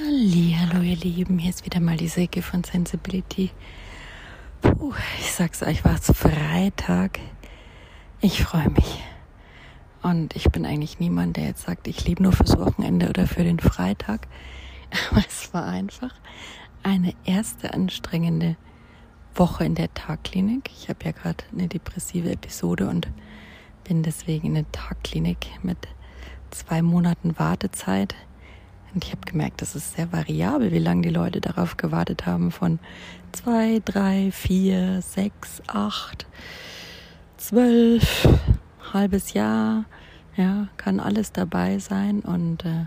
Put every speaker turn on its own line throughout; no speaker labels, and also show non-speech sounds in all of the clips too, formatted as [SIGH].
Hallo ihr Lieben, hier ist wieder mal die Säge von Sensibility. Puh, ich sag's euch, war es Freitag. Ich freue mich. Und ich bin eigentlich niemand, der jetzt sagt, ich lebe nur fürs Wochenende oder für den Freitag. [LAUGHS] Aber es war einfach eine erste anstrengende Woche in der Tagklinik. Ich habe ja gerade eine depressive Episode und bin deswegen in der Tagklinik mit zwei Monaten Wartezeit. Und ich habe gemerkt, das ist sehr variabel, wie lange die Leute darauf gewartet haben. Von zwei, drei, vier, sechs, acht, zwölf, halbes Jahr. Ja, kann alles dabei sein und äh,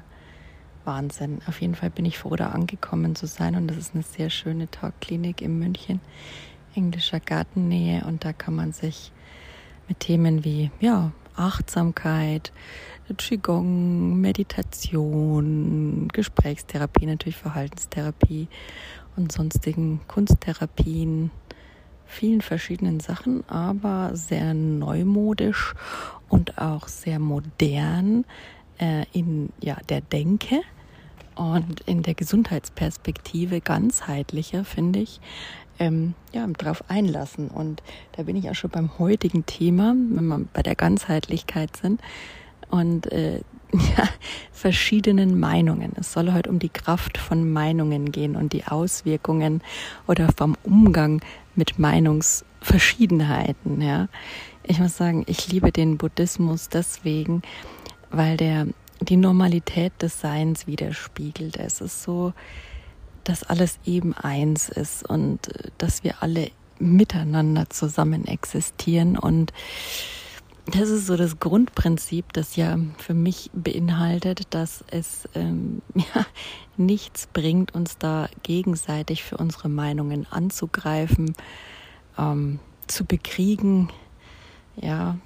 Wahnsinn. Auf jeden Fall bin ich froh, da angekommen zu sein. Und das ist eine sehr schöne Talkklinik in München, englischer Gartennähe. Und da kann man sich mit Themen wie ja, Achtsamkeit, Qigong, Meditation, Gesprächstherapie, natürlich Verhaltenstherapie und sonstigen Kunsttherapien, vielen verschiedenen Sachen, aber sehr neumodisch und auch sehr modern äh, in ja, der Denke und in der Gesundheitsperspektive ganzheitlicher, finde ich, ähm, ja, darauf einlassen. Und da bin ich auch schon beim heutigen Thema, wenn wir bei der Ganzheitlichkeit sind und äh, [LAUGHS] ja, verschiedenen Meinungen. Es soll heute um die Kraft von Meinungen gehen und die Auswirkungen oder vom Umgang mit Meinungsverschiedenheiten. Ja. Ich muss sagen, ich liebe den Buddhismus deswegen, weil der die Normalität des Seins widerspiegelt. Es ist so, dass alles eben eins ist und äh, dass wir alle miteinander zusammen existieren und das ist so das Grundprinzip, das ja für mich beinhaltet, dass es ähm, [LAUGHS] ja, nichts bringt, uns da gegenseitig für unsere Meinungen anzugreifen, ähm, zu bekriegen, ja,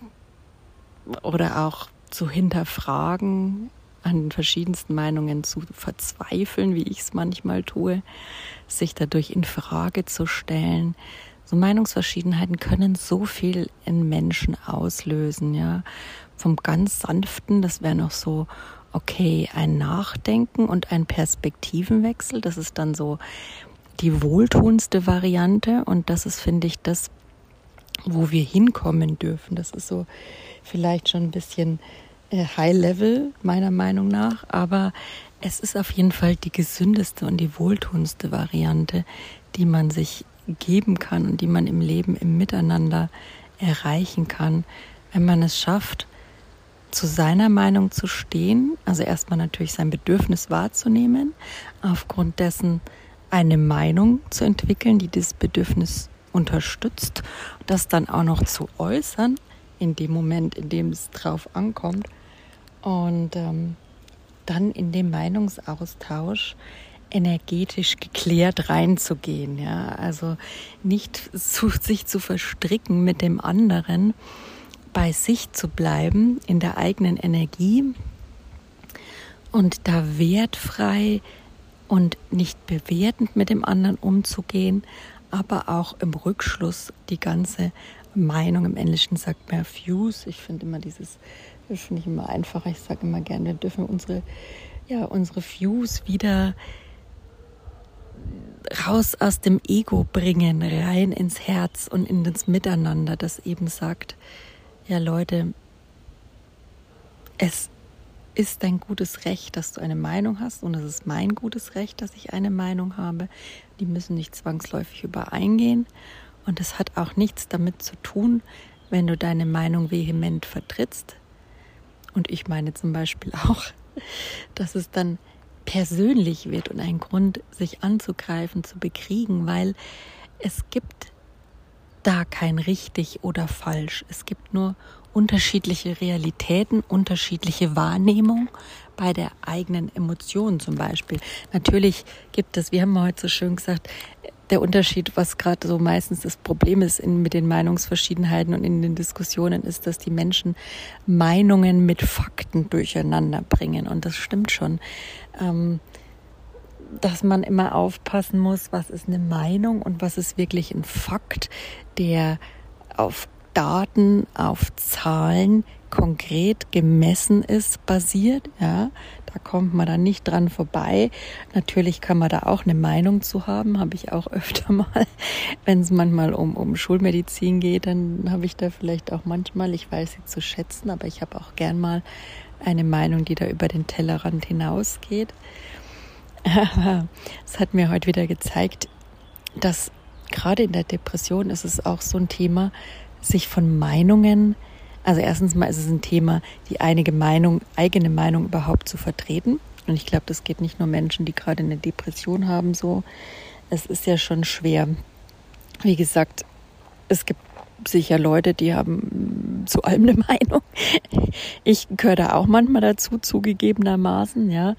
oder auch zu hinterfragen, an verschiedensten Meinungen zu verzweifeln, wie ich es manchmal tue, sich dadurch in Frage zu stellen. So Meinungsverschiedenheiten können so viel in Menschen auslösen, ja. Vom ganz sanften, das wäre noch so, okay, ein Nachdenken und ein Perspektivenwechsel, das ist dann so die wohltuendste Variante und das ist, finde ich, das, wo wir hinkommen dürfen. Das ist so vielleicht schon ein bisschen äh, High Level, meiner Meinung nach, aber es ist auf jeden Fall die gesündeste und die wohltuendste Variante, die man sich geben kann und die man im Leben im Miteinander erreichen kann, wenn man es schafft, zu seiner Meinung zu stehen, also erstmal natürlich sein Bedürfnis wahrzunehmen, aufgrund dessen eine Meinung zu entwickeln, die dieses Bedürfnis unterstützt, das dann auch noch zu äußern, in dem Moment, in dem es drauf ankommt. Und ähm, dann in dem Meinungsaustausch energetisch geklärt reinzugehen, ja, also nicht zu, sich zu verstricken mit dem anderen, bei sich zu bleiben in der eigenen Energie und da wertfrei und nicht bewertend mit dem anderen umzugehen, aber auch im Rückschluss die ganze Meinung, im Englischen sagt man Fuse, ich finde immer dieses, das finde ich immer einfacher, ich sage immer gerne, wir dürfen unsere, ja, unsere Views wieder raus aus dem Ego bringen, rein ins Herz und in das Miteinander, das eben sagt, ja Leute, es ist dein gutes Recht, dass du eine Meinung hast und es ist mein gutes Recht, dass ich eine Meinung habe. Die müssen nicht zwangsläufig übereingehen und es hat auch nichts damit zu tun, wenn du deine Meinung vehement vertrittst. Und ich meine zum Beispiel [LAUGHS] auch, dass es dann persönlich wird und ein Grund, sich anzugreifen, zu bekriegen, weil es gibt da kein richtig oder falsch. Es gibt nur unterschiedliche Realitäten, unterschiedliche Wahrnehmung bei der eigenen Emotion zum Beispiel. Natürlich gibt es, wie haben wir heute so schön gesagt, der Unterschied, was gerade so meistens das Problem ist in, mit den Meinungsverschiedenheiten und in den Diskussionen, ist, dass die Menschen Meinungen mit Fakten durcheinander bringen. Und das stimmt schon. Ähm, dass man immer aufpassen muss, was ist eine Meinung und was ist wirklich ein Fakt, der auf Daten, auf Zahlen konkret gemessen ist, basiert. Ja, Da kommt man dann nicht dran vorbei. Natürlich kann man da auch eine Meinung zu haben, habe ich auch [LAUGHS] öfter mal. Wenn es manchmal um, um Schulmedizin geht, dann habe ich da vielleicht auch manchmal, ich weiß sie zu schätzen, aber ich habe auch gern mal eine Meinung, die da über den Tellerrand hinausgeht. Aber es hat mir heute wieder gezeigt, dass gerade in der Depression ist es auch so ein Thema, sich von Meinungen, also erstens mal ist es ein Thema, die einige Meinung, eigene Meinung überhaupt zu vertreten. Und ich glaube, das geht nicht nur Menschen, die gerade eine Depression haben, so. Es ist ja schon schwer. Wie gesagt, es gibt sicher Leute, die haben zu allem eine [LAUGHS] Meinung. Ich gehöre da auch manchmal dazu, zugegebenermaßen, ja.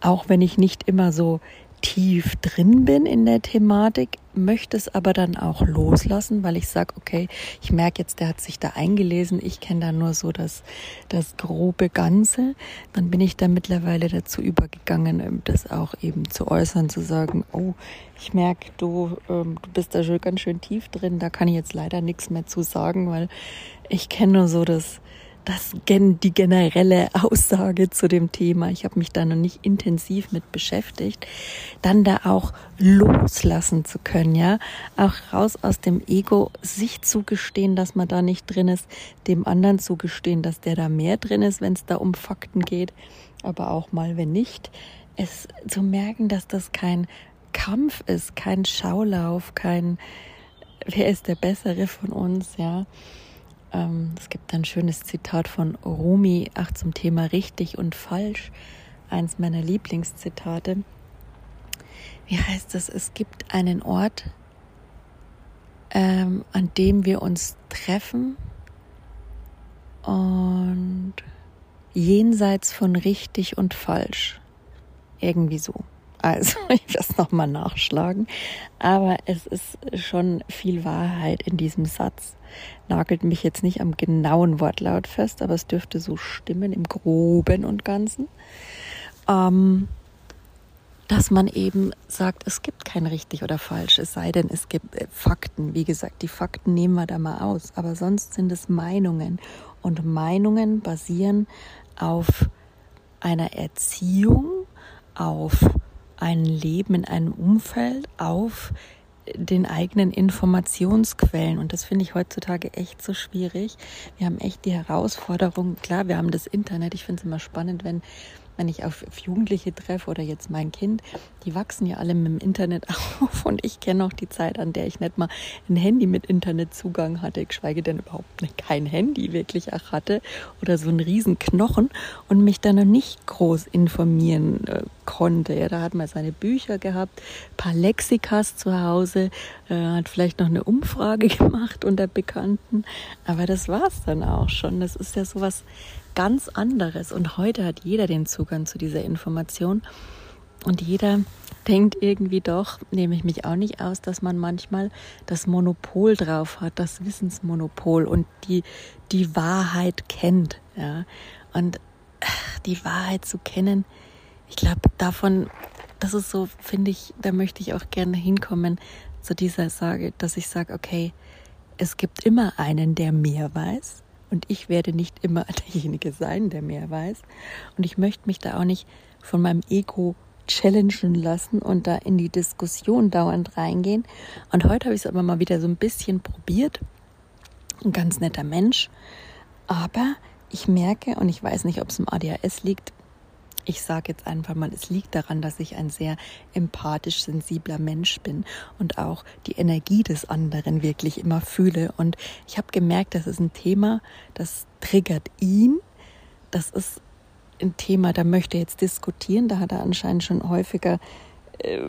Auch wenn ich nicht immer so tief drin bin in der Thematik, möchte es aber dann auch loslassen, weil ich sage, okay, ich merke jetzt, der hat sich da eingelesen, ich kenne da nur so das, das grobe Ganze. Dann bin ich da mittlerweile dazu übergegangen, das auch eben zu äußern, zu sagen, oh, ich merke, du, ähm, du bist da schon ganz schön tief drin, da kann ich jetzt leider nichts mehr zu sagen, weil ich kenne nur so das, das die generelle Aussage zu dem Thema. Ich habe mich da noch nicht intensiv mit beschäftigt. Dann da auch loslassen zu können, ja, auch raus aus dem Ego, sich zugestehen, dass man da nicht drin ist, dem anderen zugestehen, dass der da mehr drin ist, wenn es da um Fakten geht, aber auch mal wenn nicht, es zu merken, dass das kein Kampf ist, kein Schaulauf, kein wer ist der bessere von uns, ja ähm, es gibt ein schönes Zitat von Rumi, ach zum Thema richtig und falsch, eins meiner Lieblingszitate. Wie heißt das? Es gibt einen Ort, ähm, an dem wir uns treffen und jenseits von richtig und falsch. Irgendwie so. Also [LAUGHS] ich werde es nochmal nachschlagen. Aber es ist schon viel Wahrheit in diesem Satz. Nagelt mich jetzt nicht am genauen Wortlaut fest, aber es dürfte so stimmen im Groben und Ganzen. Ähm, dass man eben sagt, es gibt kein richtig oder falsch, es sei denn, es gibt äh, Fakten. Wie gesagt, die Fakten nehmen wir da mal aus, aber sonst sind es Meinungen. Und Meinungen basieren auf einer Erziehung, auf ein Leben in einem Umfeld auf den eigenen Informationsquellen. Und das finde ich heutzutage echt so schwierig. Wir haben echt die Herausforderung, klar, wir haben das Internet. Ich finde es immer spannend, wenn wenn ich auf, Jugendliche treffe oder jetzt mein Kind, die wachsen ja alle mit dem Internet [LAUGHS] auf und ich kenne auch die Zeit, an der ich nicht mal ein Handy mit Internetzugang hatte, geschweige denn überhaupt kein Handy wirklich auch hatte oder so einen riesen Knochen und mich dann noch nicht groß informieren äh, konnte. Ja, da hat man seine Bücher gehabt, paar Lexikas zu Hause, äh, hat vielleicht noch eine Umfrage [LAUGHS] gemacht unter Bekannten, aber das war's dann auch schon. Das ist ja sowas ganz anderes. Und heute hat jeder den Zugang zu dieser Information. Und jeder denkt irgendwie doch, nehme ich mich auch nicht aus, dass man manchmal das Monopol drauf hat, das Wissensmonopol und die, die Wahrheit kennt. Ja. Und die Wahrheit zu kennen, ich glaube, davon, das ist so, finde ich, da möchte ich auch gerne hinkommen zu dieser Sage, dass ich sage, okay, es gibt immer einen, der mehr weiß und ich werde nicht immer [LAUGHS] derjenige sein, der mehr weiß. Und ich möchte mich da auch nicht von meinem Ego challengen lassen und da in die Diskussion dauernd reingehen. Und heute habe ich es aber mal wieder so ein bisschen probiert. Ein ganz netter Mensch. Aber ich merke, und ich weiß nicht, ob es im ADHS liegt, ich sage jetzt einfach mal, es liegt daran, dass ich ein sehr empathisch sensibler Mensch bin und auch die Energie des anderen wirklich immer fühle. Und ich habe gemerkt, das ist ein Thema, das triggert ihn. Das ist ein Thema, da möchte er jetzt diskutieren. Da hat er anscheinend schon häufiger äh,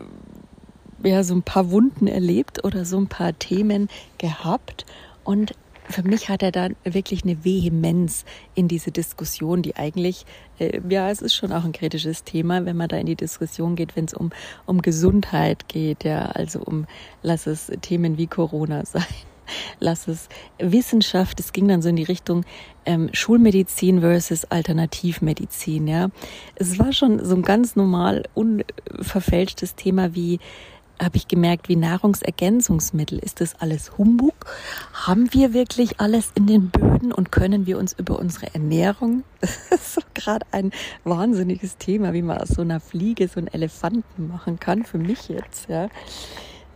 ja, so ein paar Wunden erlebt oder so ein paar Themen gehabt. Und für mich hat er da wirklich eine Vehemenz in diese Diskussion, die eigentlich, äh, ja, es ist schon auch ein kritisches Thema, wenn man da in die Diskussion geht, wenn es um, um Gesundheit geht, ja, also um, lass es Themen wie Corona [LAUGHS] sein. Lass es Wissenschaft, es ging dann so in die Richtung ähm, Schulmedizin versus Alternativmedizin, ja. Es war schon so ein ganz normal unverfälschtes Thema wie habe ich gemerkt, wie Nahrungsergänzungsmittel. Ist das alles Humbug? Haben wir wirklich alles in den Böden? und können wir uns über unsere Ernährung, [LAUGHS] das ist so gerade ein wahnsinniges Thema, wie man aus so einer Fliege so einen Elefanten machen kann, für mich jetzt, ja.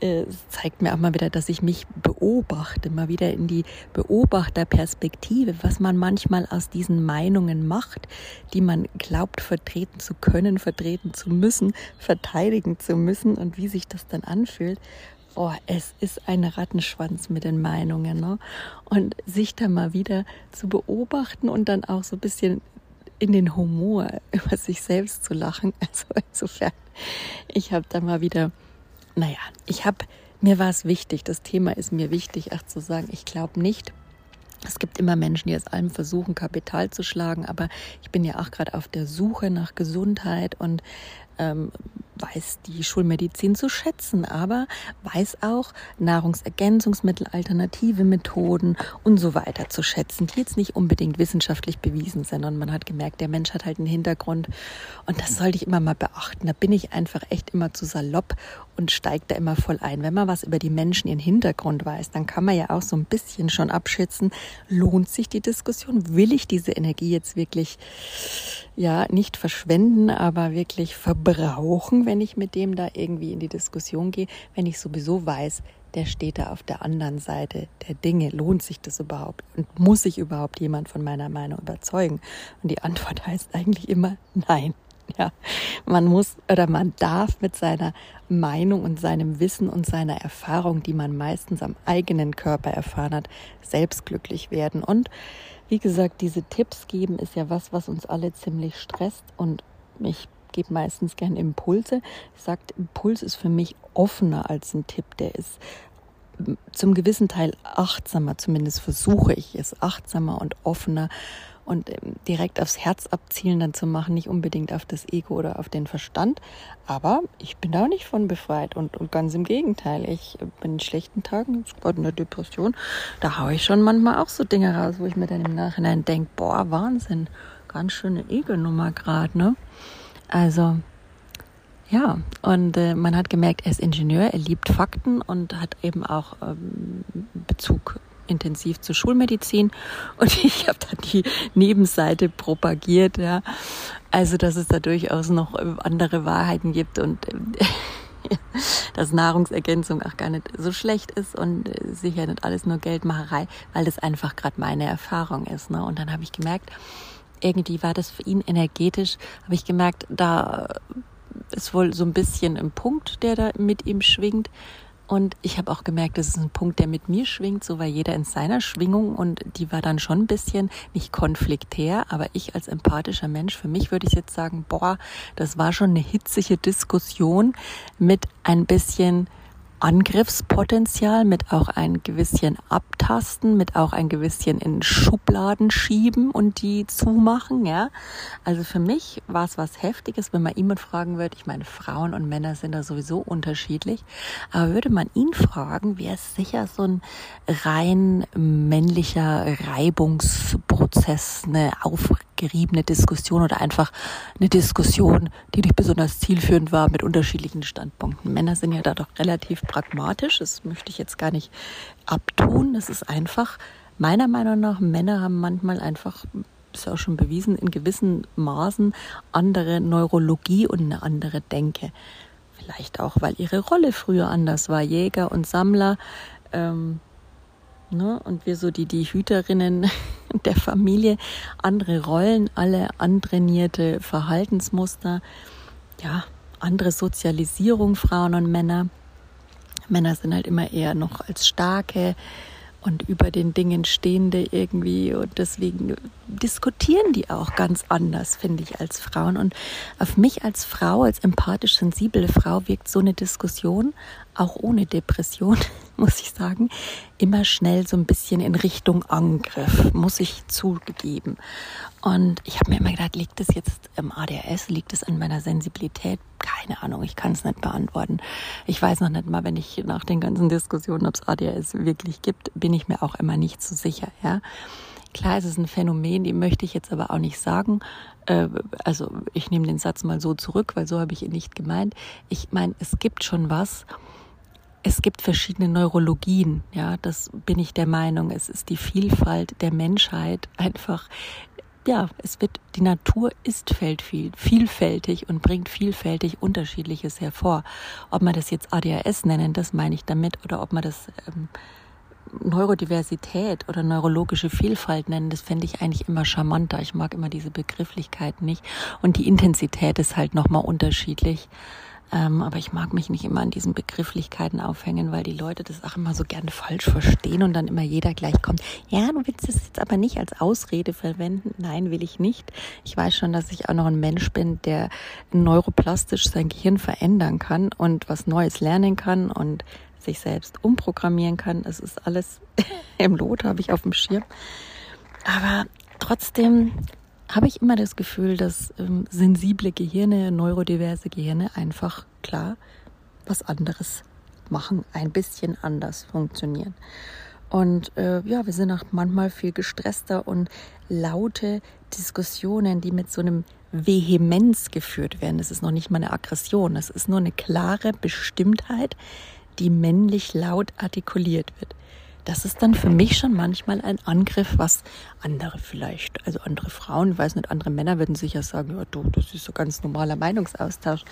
Äh, zeigt mir auch mal wieder, dass ich mich beobachte, mal wieder in die Beobachterperspektive, was man manchmal aus diesen Meinungen macht, die man glaubt vertreten zu können, vertreten zu müssen, verteidigen zu müssen und wie sich das dann anfühlt. Oh, es ist ein Rattenschwanz mit den Meinungen. Ne? Und sich da mal wieder zu beobachten und dann auch so ein bisschen in den Humor [LAUGHS] über sich selbst zu lachen. [LAUGHS] Also insofern, ich habe da mal wieder naja, ich habe, mir war es wichtig, das Thema ist mir wichtig, auch zu sagen, ich glaube nicht, es gibt immer Menschen, die aus allem versuchen, Kapital zu schlagen, aber ich bin ja auch gerade auf der Suche nach Gesundheit und ähm, weiß die Schulmedizin zu schätzen, aber weiß auch Nahrungsergänzungsmittel, alternative Methoden und so weiter zu schätzen, die jetzt nicht unbedingt wissenschaftlich bewiesen sind. Und man hat gemerkt, der Mensch hat halt einen Hintergrund und das sollte ich immer mal beachten. Da bin ich einfach echt immer zu salopp und steige da immer voll ein. Wenn man was über die Menschen, ihren Hintergrund weiß, dann kann man ja auch so ein bisschen schon abschätzen, lohnt sich die Diskussion? Will ich diese Energie jetzt wirklich, ja, nicht verschwenden, aber wirklich verbrauchen? wenn ich mit dem da irgendwie in die Diskussion gehe, wenn ich sowieso weiß, der steht da auf der anderen Seite der Dinge. Lohnt sich das überhaupt? Und muss sich überhaupt jemand von meiner Meinung überzeugen? Und die Antwort [LAUGHS] heißt eigentlich immer nein. Ja, man muss oder man darf mit seiner Meinung und seinem Wissen und seiner Erfahrung, die man meistens am eigenen Körper erfahren hat, selbst glücklich werden. Und wie gesagt, diese Tipps geben ist ja was, was uns alle ziemlich stresst und mich gebe meistens gern Impulse. Ich sage, Impuls ist für mich offener als ein Tipp. Der ist zum gewissen Teil achtsamer, zumindest versuche ich es, achtsamer und offener und ähm, direkt aufs Herz abzielen dann zu machen, nicht unbedingt auf das Ego oder auf den Verstand. Aber ich bin da auch nicht von befreit und, und ganz im Gegenteil. Ich bin in schlechten Tagen, gerade in der Depression, da haue ich schon manchmal auch so Dinge raus, wo ich mir dann im Nachhinein denke, boah, Wahnsinn, ganz schöne Ego-Nummer gerade, ne? Also ja, und äh, man hat gemerkt, er ist Ingenieur, er liebt Fakten und hat eben auch ähm, Bezug intensiv zur Schulmedizin. [LAUGHS] Und ich habe dann die Nebenseite propagiert, ja. Also, dass es da durchaus noch äh, andere Wahrheiten gibt und äh, [LAUGHS] dass Nahrungsergänzung auch gar nicht so schlecht ist und äh, sicher nicht alles nur Geldmacherei, weil das einfach gerade meine Erfahrung ist. Ne? Und dann habe ich gemerkt, irgendwie war das für ihn energetisch, habe ich gemerkt, da ist wohl so ein bisschen ein Punkt, der da mit ihm schwingt. Und ich habe auch gemerkt, das ist ein Punkt, der mit mir schwingt, so war jeder in seiner Schwingung und die war dann schon ein bisschen nicht konfliktär, aber ich als empathischer Mensch, für mich würde ich jetzt sagen, boah, das war schon eine hitzige Diskussion mit ein bisschen Angriffspotenzial, mit auch ein gewisschen Abtasten, mit auch ein gewisschen in Schubladen schieben und die zumachen, ja. Also für mich war es was Heftiges, wenn man jemand fragen würde, ich meine, Frauen und Männer sind da sowieso unterschiedlich, aber würde man ihn fragen, wäre es sicher so ein rein männlicher Reibungsprozess, eine aufgeriebene Diskussion oder einfach eine Diskussion, die nicht besonders zielführend war mit unterschiedlichen Standpunkten. Männer sind ja da doch relativ pragmatisch. Das möchte ich jetzt gar nicht abtun. Das ist einfach, meiner Meinung nach, Männer haben manchmal einfach, ist ja auch schon bewiesen, in gewissen Maßen andere Neurologie und eine andere Denke. Vielleicht auch, weil ihre Rolle früher anders war. Jäger und Sammler. Ähm, ne? Und wir so die, die Hüterinnen [LAUGHS] der Familie. Andere Rollen, alle antrainierte Verhaltensmuster. Ja, andere Sozialisierung Frauen und Männer. Männer sind halt immer eher noch als starke und über den Dingen stehende irgendwie und deswegen diskutieren die auch ganz anders, finde ich, als Frauen. Und auf mich als Frau, als empathisch sensible Frau wirkt so eine Diskussion, auch ohne Depression, [LAUGHS] muss ich sagen, immer schnell so ein bisschen in Richtung Angriff, muss ich zugeben. Und ich habe mir immer gedacht, liegt es jetzt im ADHS, liegt es an meiner Sensibilität? Keine Ahnung, ich kann es nicht beantworten. Ich weiß noch nicht mal, wenn ich nach den ganzen Diskussionen, ob es ADHS wirklich gibt, bin ich mir auch immer nicht so sicher. Ja, klar, es ist ein Phänomen, die möchte ich jetzt aber auch nicht sagen. Äh, also ich nehme den Satz mal so zurück, weil so habe ich ihn nicht gemeint. Ich meine, es gibt schon was es gibt verschiedene Neurologien, ja, das bin ich der Meinung. Es ist die Vielfalt der Menschheit einfach. Ja, es wird, die Natur ist vielfältig und bringt vielfältig Unterschiedliches hervor. Ob man das jetzt ADHS nennen, das meine ich damit, oder ob man das ähm, Neurodiversität oder neurologische Vielfalt nennen, das fände ich eigentlich immer charmanter. Ich mag immer diese Begrifflichkeit nicht. Und die Intensität ist halt nochmal unterschiedlich. Ähm, aber ich mag mich nicht immer an diesen Begrifflichkeiten aufhängen, weil die Leute das auch immer so gerne falsch verstehen und dann immer jeder gleich kommt. Ja, du willst es jetzt aber nicht als Ausrede verwenden. Nein, will ich nicht. Ich weiß schon, dass ich auch noch ein Mensch bin, der neuroplastisch sein Gehirn verändern kann und was Neues lernen kann und sich selbst umprogrammieren kann. Es ist alles [LAUGHS] im Lot, habe ich auf dem Schirm. Aber trotzdem habe ich immer das Gefühl, dass ähm, sensible Gehirne, neurodiverse Gehirne einfach klar was anderes machen, ein bisschen anders funktionieren. Und äh, ja, wir sind auch manchmal viel gestresster und laute Diskussionen, die mit so einem Vehemenz geführt werden. Das ist noch nicht mal eine Aggression, das ist nur eine klare Bestimmtheit, die männlich laut artikuliert wird das ist dann für mich schon manchmal ein Angriff, was andere vielleicht, also andere Frauen, ich weiß nicht, andere Männer würden sicher sagen, ja du, das ist so ganz normaler Meinungsaustausch.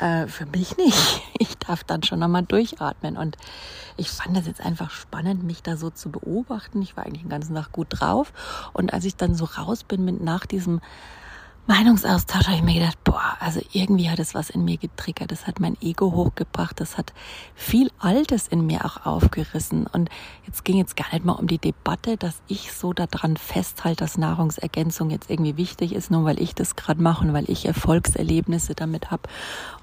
Äh, für mich nicht. [LAUGHS] Ich darf dann schon nochmal durchatmen. Und ich fand das jetzt einfach spannend, mich da so zu beobachten. Ich war eigentlich den ganzen Tag gut drauf. Und als ich dann so raus bin mit nach diesem Meinungsaustausch habe ich mir gedacht, boah, also irgendwie hat es was in mir getriggert. Das hat mein Ego hochgebracht. Das hat viel Altes in mir auch aufgerissen. Und jetzt ging jetzt gar nicht mal um die Debatte, dass ich so daran festhalte, dass Nahrungsergänzung jetzt irgendwie wichtig ist, nur weil ich das gerade mache und weil ich Erfolgserlebnisse damit habe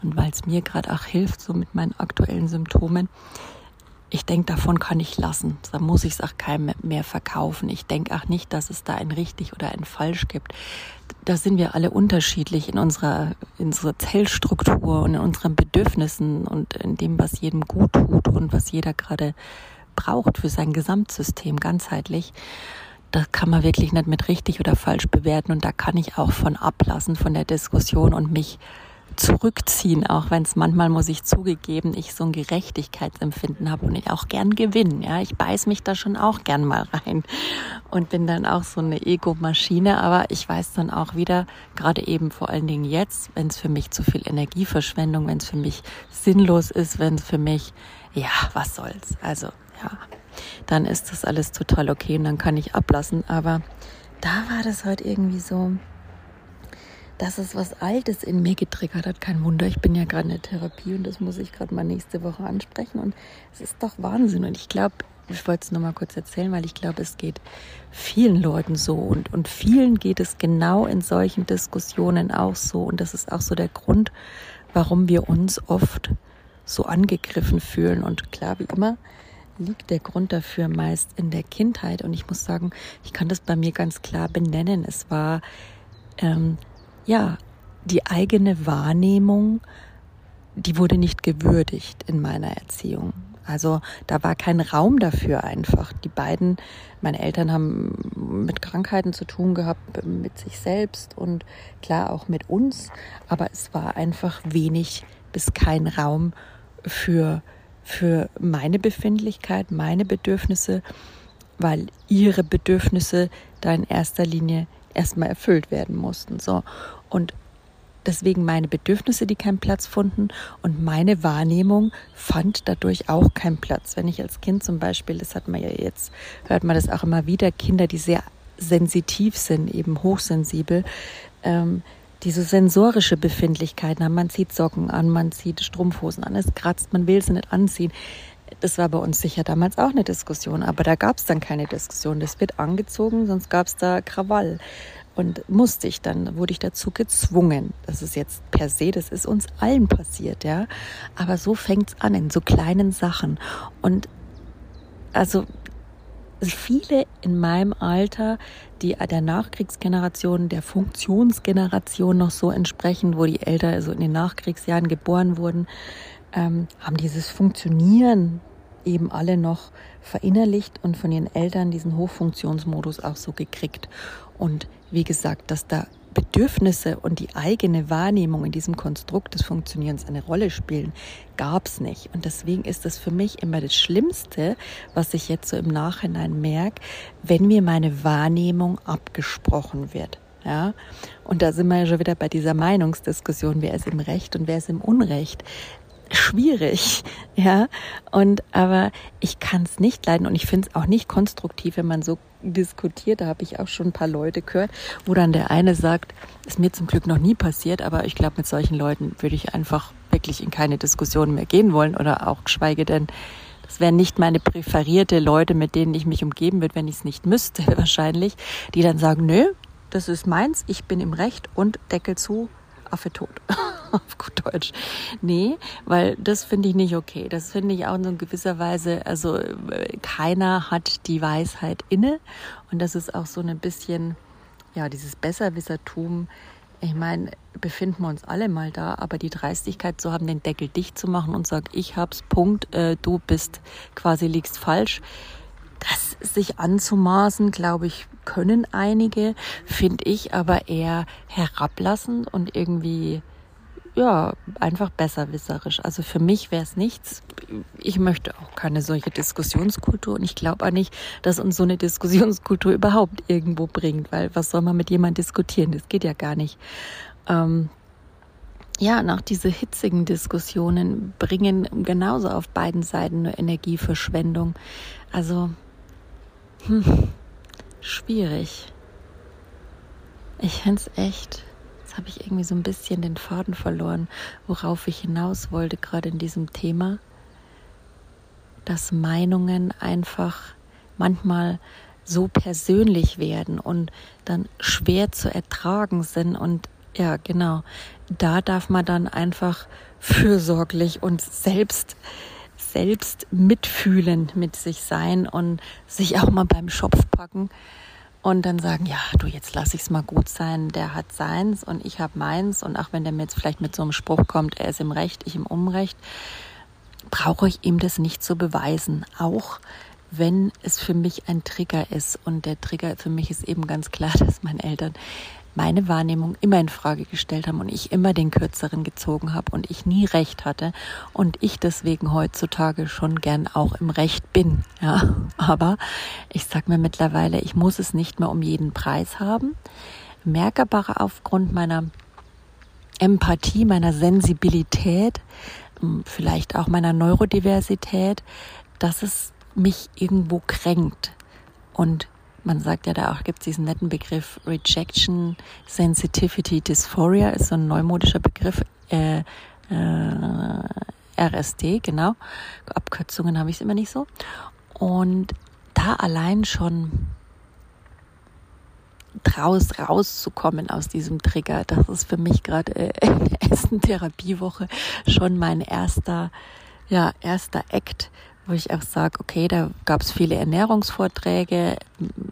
und weil es mir gerade auch hilft, so mit meinen aktuellen Symptomen ich denke, davon kann ich lassen. Da muss ich es auch keinem mehr verkaufen. Ich denke auch nicht, dass es da ein richtig oder ein falsch gibt. Da sind wir alle unterschiedlich in unserer, in unserer Zellstruktur und in unseren Bedürfnissen und in dem, was jedem gut tut und was jeder gerade braucht für sein Gesamtsystem ganzheitlich. Das kann man wirklich nicht mit richtig oder falsch bewerten und da kann ich auch von ablassen von der Diskussion und mich zurückziehen, auch wenn es manchmal, muss ich zugegeben, ich so ein Gerechtigkeitsempfinden habe und ich auch gern gewinne. Ja, ich beiß mich da schon auch gern mal rein und bin dann auch so eine Ego-Maschine, aber ich weiß dann auch wieder, gerade eben vor allen Dingen jetzt, wenn es für mich zu viel Energieverschwendung, wenn es für mich sinnlos ist, wenn es für mich, ja, was soll's. Also, ja, dann ist das alles total okay und dann kann ich ablassen, aber da war das heute irgendwie so, dass es was Altes in mir getriggert hat. Kein Wunder, ich bin ja gerade in der Therapie und das muss ich gerade mal nächste Woche ansprechen. Und es ist doch Wahnsinn. Und ich glaube, ich wollte es nur mal kurz erzählen, weil ich glaube, es geht vielen Leuten so und, und vielen geht es genau in solchen Diskussionen auch so. Und das ist auch so der Grund, warum wir uns oft so angegriffen fühlen. Und klar, wie immer, liegt der Grund dafür meist in der Kindheit. Und ich muss sagen, ich kann das bei mir ganz klar benennen. Es war ähm, ja, die eigene Wahrnehmung, die wurde nicht gewürdigt in meiner Erziehung. Also da war kein Raum dafür einfach. Die beiden, meine Eltern haben mit Krankheiten zu tun gehabt, mit sich selbst und klar auch mit uns, aber es war einfach wenig bis kein Raum für, für meine Befindlichkeit, meine Bedürfnisse, weil ihre Bedürfnisse da in erster Linie erstmal erfüllt werden mussten. So. Und deswegen meine Bedürfnisse, die keinen Platz fanden und meine Wahrnehmung fand dadurch auch keinen Platz. Wenn ich als Kind zum Beispiel, das hat man ja jetzt, hört man das auch immer wieder, Kinder, die sehr sensitiv sind, eben hochsensibel, ähm, diese sensorische Befindlichkeiten haben. Man zieht Socken an, man zieht Strumpfhosen an, es kratzt, man will sie nicht anziehen. Das war bei uns sicher damals auch eine Diskussion, aber da gab es dann keine Diskussion. Das wird angezogen, sonst gab es da Krawall. Und musste ich dann, wurde ich dazu gezwungen. Das ist jetzt per se, das ist uns allen passiert, ja. Aber so fängt's an in so kleinen Sachen. Und also viele in meinem Alter, die der Nachkriegsgeneration, der Funktionsgeneration noch so entsprechen, wo die Eltern also in den Nachkriegsjahren geboren wurden, ähm, haben dieses Funktionieren eben alle noch verinnerlicht und von ihren Eltern diesen Hochfunktionsmodus auch so gekriegt. Und wie gesagt, dass da Bedürfnisse und die eigene Wahrnehmung in diesem Konstrukt des Funktionierens eine Rolle spielen, gab es nicht. Und deswegen ist das für mich immer das Schlimmste, was ich jetzt so im Nachhinein merke, wenn mir meine Wahrnehmung abgesprochen wird. Ja, und da sind wir ja schon wieder bei dieser Meinungsdiskussion, wer ist im Recht und wer ist im Unrecht schwierig, ja. Und aber ich kann es nicht leiden und ich finde es auch nicht konstruktiv, wenn man so diskutiert. Da habe ich auch schon ein paar Leute gehört, wo dann der eine sagt, ist mir zum Glück noch nie passiert, aber ich glaube, mit solchen Leuten würde ich einfach wirklich in keine Diskussion mehr gehen wollen oder auch geschweige denn, das wären nicht meine präferierte Leute, mit denen ich mich umgeben würde, wenn ich es nicht müsste, [LAUGHS] wahrscheinlich, die dann sagen, nö, das ist meins, ich bin im Recht und Deckel zu, Affe tot. [LAUGHS] Auf gut Deutsch. Nee, weil das finde ich nicht okay. Das finde ich auch in gewisser Weise, also keiner hat die Weisheit inne. Und das ist auch so ein bisschen, ja, dieses Besserwissertum. Ich meine, befinden wir uns alle mal da, aber die Dreistigkeit zu haben, den Deckel dicht zu machen und sagt, ich hab's, Punkt, äh, du bist quasi liegst falsch das sich anzumaßen, glaube ich, können einige, finde ich aber eher herablassend und irgendwie ja, einfach besserwisserisch. Also für mich wäre es nichts. Ich möchte auch keine solche Diskussionskultur und ich glaube auch nicht, dass uns so eine Diskussionskultur [LAUGHS] überhaupt irgendwo bringt, weil was soll man mit jemandem diskutieren? Das geht ja gar nicht. Ähm, ja, nach diese hitzigen Diskussionen bringen genauso auf beiden Seiten nur Energieverschwendung. Also hm, schwierig. Ich finde es echt, jetzt habe ich irgendwie so ein bisschen den Faden verloren, worauf ich hinaus wollte, gerade in diesem Thema, dass Meinungen einfach manchmal so persönlich werden und dann schwer zu ertragen sind und ja, genau, da darf man dann einfach fürsorglich und selbst selbst mitfühlend mit sich sein und sich auch mal beim Schopf packen und dann sagen, ja, du, jetzt lass ich's mal gut sein, der hat seins und ich habe meins. Und auch wenn der mir jetzt vielleicht mit so einem Spruch kommt, er ist im Recht, ich im Unrecht, brauche ich ihm das nicht zu beweisen, auch wenn es für mich ein Trigger ist. Und der Trigger für mich ist eben ganz klar, [LAUGHS] dass meine Eltern meine Wahrnehmung immer in Frage gestellt haben und ich immer den kürzeren gezogen habe und ich nie recht hatte und ich deswegen heutzutage schon gern auch im Recht bin, ja. Aber ich sag mir mittlerweile, ich muss es nicht mehr um jeden Preis haben, merke aber aufgrund meiner Empathie, meiner Sensibilität, hm, vielleicht auch meiner Neurodiversität, dass es mich irgendwo kränkt und man sagt ja da auch, gibt es diesen netten Begriff Rejection Sensitivity Dysphoria, ist so ein neumodischer Begriff. Äh, äh, RSD, genau. Abkürzungen habe ich es immer nicht so. Und da allein schon draus rauszukommen aus diesem Trigger, das ist für mich gerade äh, [LAUGHS] in der ersten Therapiewoche schon mein erster, ja, erster Act, wo ich auch sage, okay, da gab es viele Ernährungsvorträge.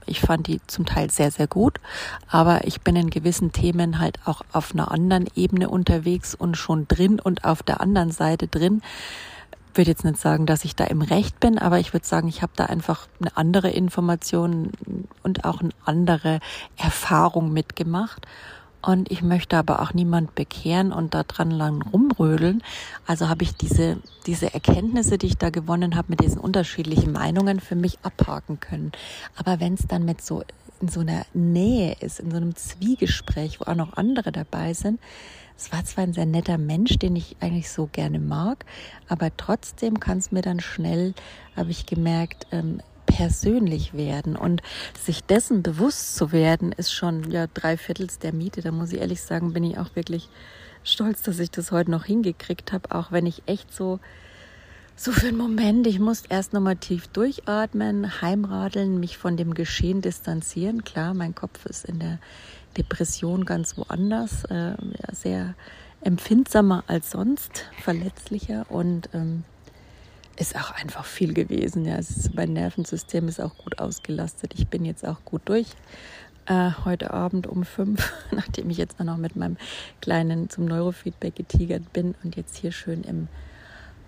Ich fand die zum Teil sehr, sehr gut, aber ich bin in gewissen Themen halt auch auf einer anderen Ebene unterwegs und schon drin und auf der anderen Seite drin. Ich würde jetzt nicht sagen, dass ich da im Recht bin, aber ich würde sagen, ich habe da einfach eine andere Information und auch eine andere Erfahrung mitgemacht. Und ich möchte aber auch niemand bekehren und da dran lang rumrödeln. Also habe ich diese, diese Erkenntnisse, die ich da gewonnen habe, mit diesen unterschiedlichen Meinungen für mich abhaken können. Aber wenn es dann mit so in so einer Nähe ist, in so einem Zwiegespräch, wo auch noch andere dabei sind, es war zwar ein sehr netter Mensch, den ich eigentlich so gerne mag, aber trotzdem kann es mir dann schnell, habe ich gemerkt, ähm, persönlich werden und sich dessen bewusst zu werden, ist schon ja drei Viertels der Miete. Da muss ich ehrlich sagen, bin ich auch wirklich stolz, dass ich das heute noch hingekriegt habe, auch wenn ich echt so so für einen Moment, ich muss erst nochmal tief durchatmen, heimradeln, mich von dem Geschehen distanzieren. Klar, mein Kopf ist in der Depression ganz woanders, äh, sehr empfindsamer als sonst, verletzlicher und ähm, ist auch einfach viel gewesen. Ja, ist, mein Nervensystem ist auch gut ausgelastet. Ich bin jetzt auch gut durch. Äh, heute Abend um fünf, [LAUGHS] nachdem ich jetzt noch mit meinem Kleinen zum Neurofeedback getigert bin und jetzt hier schön im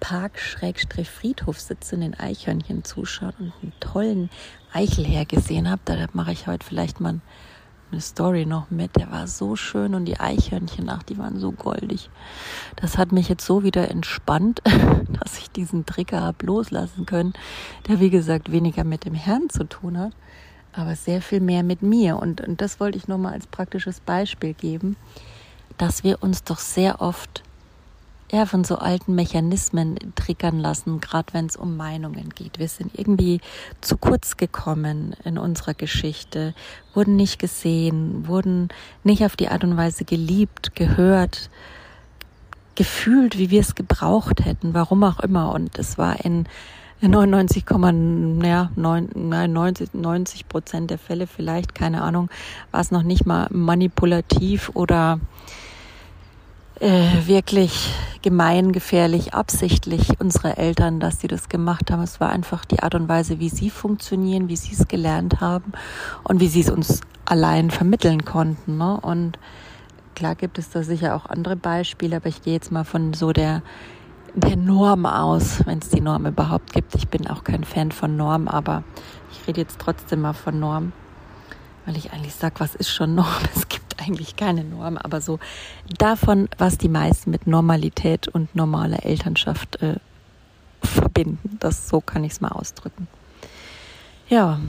Park-Friedhof sitze, in den Eichhörnchen zuschauen und einen tollen Eichelherr gesehen habe. Da mache ich heute vielleicht mal eine Story noch mit. Der war so schön und die Eichhörnchen, ach, die waren so goldig. Das hat mich jetzt so wieder entspannt, [LAUGHS] dass ich diesen Trigger habe loslassen können, der wie gesagt weniger mit dem Herrn zu tun hat, aber sehr viel mehr mit mir. Und, und das wollte ich nochmal als praktisches Beispiel geben, dass wir uns doch sehr oft ja, von so alten Mechanismen triggern lassen, gerade wenn es um Meinungen geht. Wir sind irgendwie zu kurz gekommen in unserer Geschichte, wurden nicht gesehen, wurden nicht auf die Art und Weise geliebt, gehört, gefühlt, wie wir es gebraucht hätten, warum auch immer. Und es war in 99, ja, 90, 90 Prozent der Fälle vielleicht, keine Ahnung, war es noch nicht mal manipulativ oder äh, wirklich gemeingefährlich, absichtlich unsere Eltern, dass sie das gemacht haben. Es war einfach die Art und Weise, wie sie funktionieren, wie sie es gelernt haben und wie sie es uns allein vermitteln konnten. Ne? Und klar gibt es da sicher auch andere Beispiele, aber ich gehe jetzt mal von so der der Norm aus, wenn es die Norm überhaupt gibt. Ich bin auch kein Fan von Norm, aber ich rede jetzt trotzdem mal von Norm, weil ich eigentlich sage, was ist schon Norm? [LAUGHS] Es gibt eigentlich keine Norm, aber so davon, was die meisten mit Normalität und normaler Elternschaft äh, verbinden. Das so kann ich es mal ausdrücken. Ja,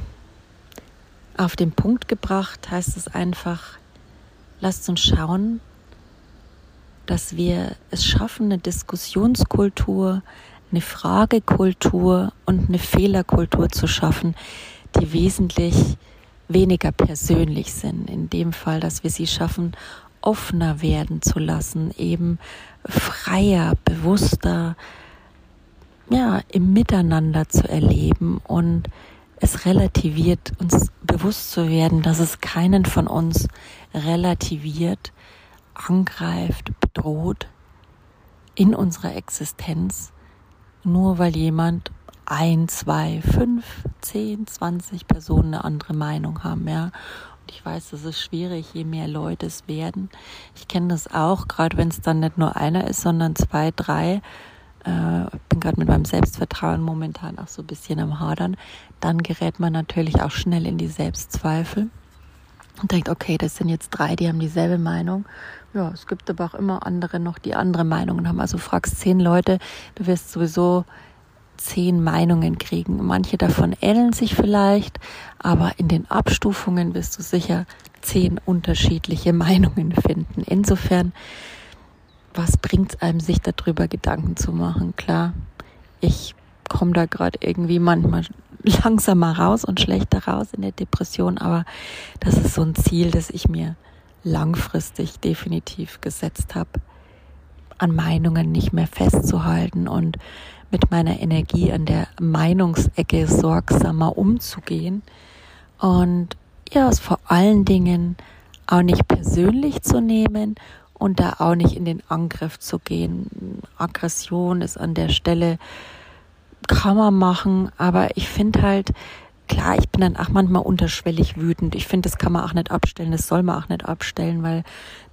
auf den Punkt gebracht heißt es einfach, lasst uns schauen, dass wir es schaffen, eine Diskussionskultur, eine Fragekultur und eine Fehlerkultur zu schaffen, die wesentlich weniger persönlich sind. In dem Fall, dass wir sie schaffen, offener werden zu lassen, eben freier, bewusster, ja, im Miteinander zu erleben und es relativiert, uns bewusst zu werden, dass es keinen von uns relativiert, angreift, bedroht in unserer Existenz, nur weil jemand ein, zwei, fünf, zehn, zwanzig Personen eine andere Meinung haben, ja. Und ich weiß, das ist schwierig, je mehr Leute es werden. Ich kenne das auch, gerade wenn es dann nicht nur einer ist, sondern zwei, drei. Äh, bin gerade mit meinem Selbstvertrauen momentan auch so ein bisschen am Hadern. Dann gerät man natürlich auch schnell in die Selbstzweifel und denkt, okay, das sind jetzt drei, die haben dieselbe Meinung. Ja, es gibt aber auch immer andere noch, die andere Meinungen haben. Also fragst zehn Leute, du wirst sowieso zehn Meinungen kriegen. Manche davon ähneln sich vielleicht, aber in den Abstufungen wirst du sicher zehn unterschiedliche [LAUGHS] Meinungen finden. Insofern, was bringt es einem, sich darüber Gedanken zu machen? Klar, ich komme da gerade irgendwie manchmal [LAUGHS] langsamer raus und schlechter raus in der Depression, aber das ist so ein Ziel, das ich mir langfristig definitiv gesetzt habe, an Meinungen nicht mehr festzuhalten und mit meiner Energie an der Meinungsecke sorgsamer umzugehen und ja, es vor allen Dingen auch nicht persönlich zu nehmen und da auch nicht in den Angriff zu gehen. Aggression ist an der Stelle, kann man machen, aber ich finde halt, klar, ich bin dann auch manchmal unterschwellig wütend. Ich finde, das kann man auch nicht abstellen, das soll man auch nicht abstellen, weil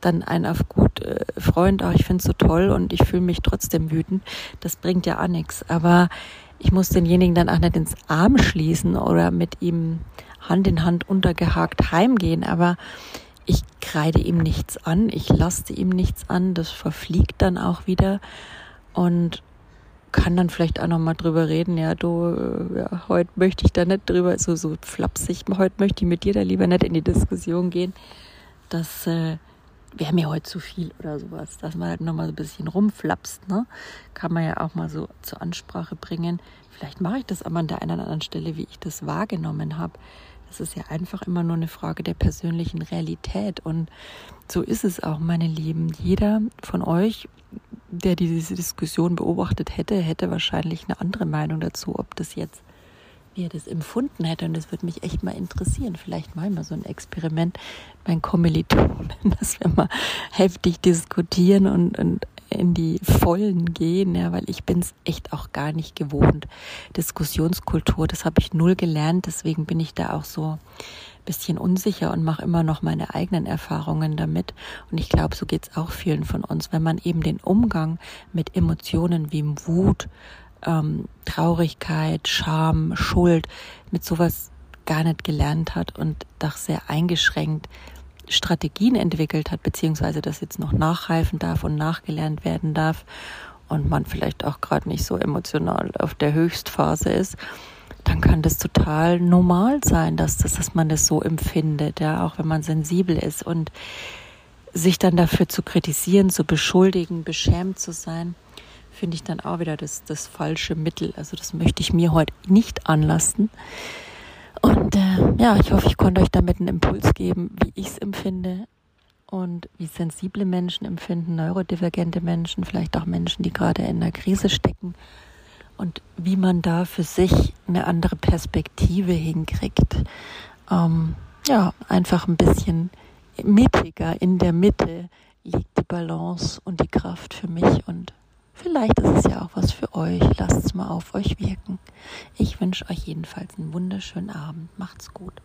dann ein auf gut äh, Freund, ach, ich finde es so toll und ich fühle mich trotzdem wütend, das bringt ja auch nichts. Aber ich muss denjenigen dann auch nicht ins Arm schließen oder mit ihm Hand in Hand untergehakt heimgehen, aber ich kreide ihm nichts an, ich laste ihm nichts an, das verfliegt dann auch wieder und kann dann vielleicht auch nochmal drüber reden, ja, du, äh, ja, heute möchte ich da nicht drüber, so, so flapsig, heute möchte ich mit dir da lieber nicht in die Diskussion gehen. Das äh, wäre mir heute zu viel oder sowas, dass man halt nochmal so ein bisschen rumflapst, ne? Kann man ja auch mal so zur Ansprache bringen. Vielleicht mache ich das aber an der einen oder anderen Stelle, wie ich das wahrgenommen habe. Das ist ja einfach immer nur eine Frage der persönlichen Realität. Und so ist es auch, meine Lieben. Jeder von euch der diese Diskussion beobachtet hätte, hätte wahrscheinlich eine andere Meinung dazu, ob das jetzt, wie er das empfunden hätte. Und das würde mich echt mal interessieren. Vielleicht mal mal so ein Experiment, mein Kommilitonen, [LAUGHS] dass wir mal heftig diskutieren und, und in die Vollen gehen, ja, weil ich bin es echt auch gar nicht gewohnt. Diskussionskultur, das habe ich null gelernt, deswegen bin ich da auch so bisschen unsicher und mache immer noch meine eigenen Erfahrungen damit. Und ich glaube, so geht's auch vielen von uns, wenn man eben den Umgang mit Emotionen wie Wut, ähm, Traurigkeit, Scham, Schuld, mit sowas gar nicht gelernt hat und doch sehr eingeschränkt Strategien entwickelt hat, beziehungsweise das jetzt noch nachreifen darf und nachgelernt werden darf und man vielleicht auch gerade nicht so emotional auf der Höchstphase ist, dann kann das total normal sein, dass, das, dass man das so empfindet, ja, auch wenn man sensibel ist und sich dann dafür zu kritisieren, zu beschuldigen, beschämt zu sein, finde ich dann auch wieder das, das falsche Mittel. Also das möchte ich mir heute nicht anlassen. Und äh, ja, ich hoffe, ich konnte euch damit einen Impuls geben, wie ich es empfinde und wie sensible Menschen empfinden, neurodivergente Menschen, vielleicht auch Menschen, die gerade in einer Krise stecken und wie man da für sich eine andere Perspektive hinkriegt. Ähm, ja, einfach ein bisschen mittiger in der Mitte liegt die Balance und die Kraft für mich und vielleicht ist es ja auch was für euch. Lasst es mal auf euch wirken. Ich wünsche euch jedenfalls einen wunderschönen Abend. Macht's gut.